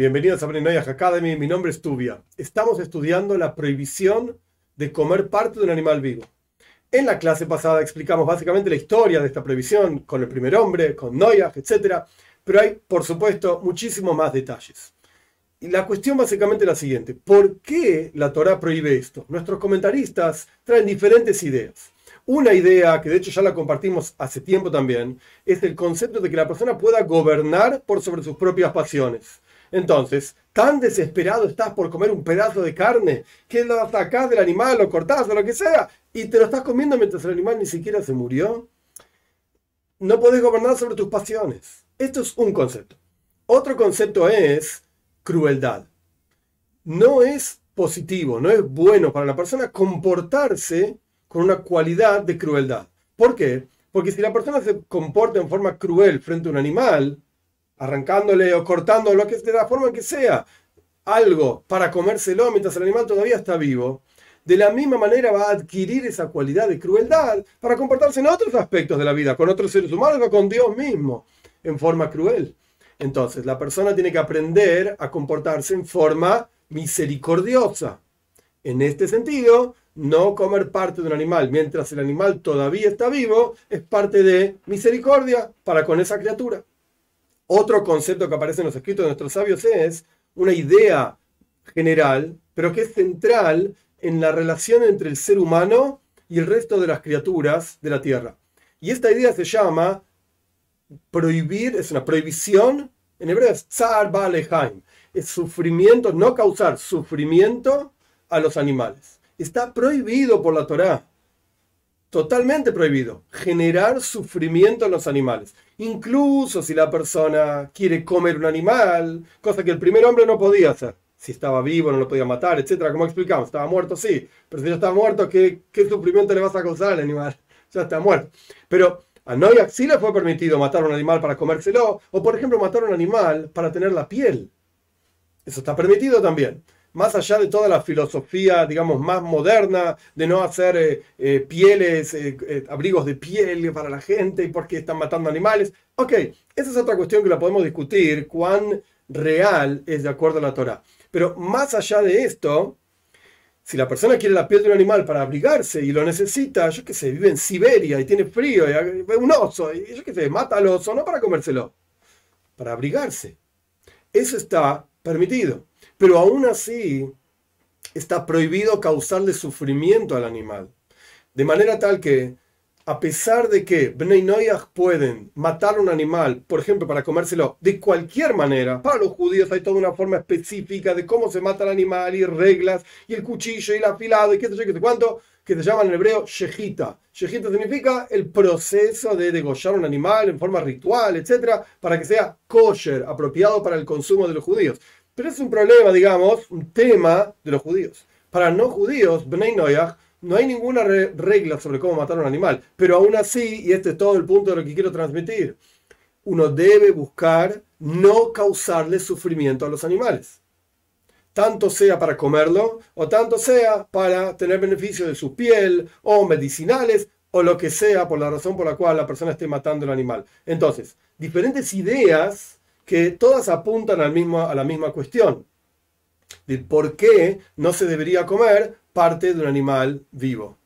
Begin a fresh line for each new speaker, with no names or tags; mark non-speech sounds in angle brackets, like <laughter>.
Bienvenidos a Brenoyah Academy, mi nombre es Tubia. Estamos estudiando la prohibición de comer parte de un animal vivo. En la clase pasada explicamos básicamente la historia de esta prohibición con el primer hombre, con Noyah, etc. Pero hay, por supuesto, muchísimos más detalles. Y la cuestión básicamente es la siguiente. ¿Por qué la Torah prohíbe esto? Nuestros comentaristas traen diferentes ideas. Una idea, que de hecho ya la compartimos hace tiempo también, es el concepto de que la persona pueda gobernar por sobre sus propias pasiones. Entonces, tan desesperado estás por comer un pedazo de carne que lo sacás del animal, lo cortás o lo que sea, y te lo estás comiendo mientras el animal ni siquiera se murió. No podés gobernar sobre tus pasiones. Esto es un concepto. Otro concepto es crueldad. No es positivo, no es bueno para la persona comportarse con una cualidad de crueldad. ¿Por qué? Porque si la persona se comporta en forma cruel frente a un animal, arrancándole o cortando lo que de la forma que sea, algo para comérselo mientras el animal todavía está vivo, de la misma manera va a adquirir esa cualidad de crueldad para comportarse en otros aspectos de la vida, con otros seres humanos o con Dios mismo, en forma cruel. Entonces, la persona tiene que aprender a comportarse en forma misericordiosa. En este sentido, no comer parte de un animal mientras el animal todavía está vivo es parte de misericordia para con esa criatura. Otro concepto que aparece en los escritos de nuestros sabios es una idea general, pero que es central en la relación entre el ser humano y el resto de las criaturas de la tierra. Y esta idea se llama prohibir, es una prohibición, en hebreo es tsar balehaim, es sufrimiento, no causar sufrimiento a los animales. Está prohibido por la Torá totalmente prohibido, generar sufrimiento en los animales. Incluso si la persona quiere comer un animal, cosa que el primer hombre no podía hacer. Si estaba vivo, no lo podía matar, etcétera, como explicamos. Estaba muerto, sí. Pero si ya está muerto, ¿qué, ¿qué, sufrimiento le vas a causar al animal? <laughs> Ya está muerto. Pero a Noyak sí le fue permitido matar un animal para comérselo, o por ejemplo matar un animal para tener la piel. Eso está permitido también más allá de toda la filosofía, digamos, más moderna, de no hacer eh, eh, pieles, eh, abrigos de piel para la gente y porque están matando animales. Ok, esa es otra cuestión que la podemos discutir, cuán real es de acuerdo a la Torah. Pero más allá de esto, si la persona quiere la piel de un animal para abrigarse y lo necesita, yo qué sé, vive en Siberia y tiene frío, y ve un oso, y yo qué sé, mata al oso, no para comérselo, para abrigarse. Eso está permitido. Pero aún así está prohibido causarle sufrimiento al animal. De manera tal que, a pesar de que Bnei pueden matar un animal, por ejemplo, para comérselo de cualquier manera, para los judíos hay toda una forma específica de cómo se mata el animal y reglas, y el cuchillo y el afilado y qué sé yo, qué sé cuánto, que se llama en hebreo shejita. Shejita significa el proceso de degollar un animal en forma ritual, etcétera, para que sea kosher, apropiado para el consumo de los judíos. Pero es un problema, digamos, un tema de los judíos. Para no judíos, Bnei Noyach, no hay ninguna regla sobre cómo matar a un animal. Pero aún así, y este es todo el punto de lo que quiero transmitir, uno debe buscar no causarle sufrimiento a los animales. Tanto sea para comerlo o tanto sea para tener beneficio de su piel o medicinales o lo que sea por la razón por la cual la persona esté matando el animal. Entonces, diferentes ideas que todas apuntan al mismo, a la misma cuestión, de por qué no se debería comer parte de un animal vivo.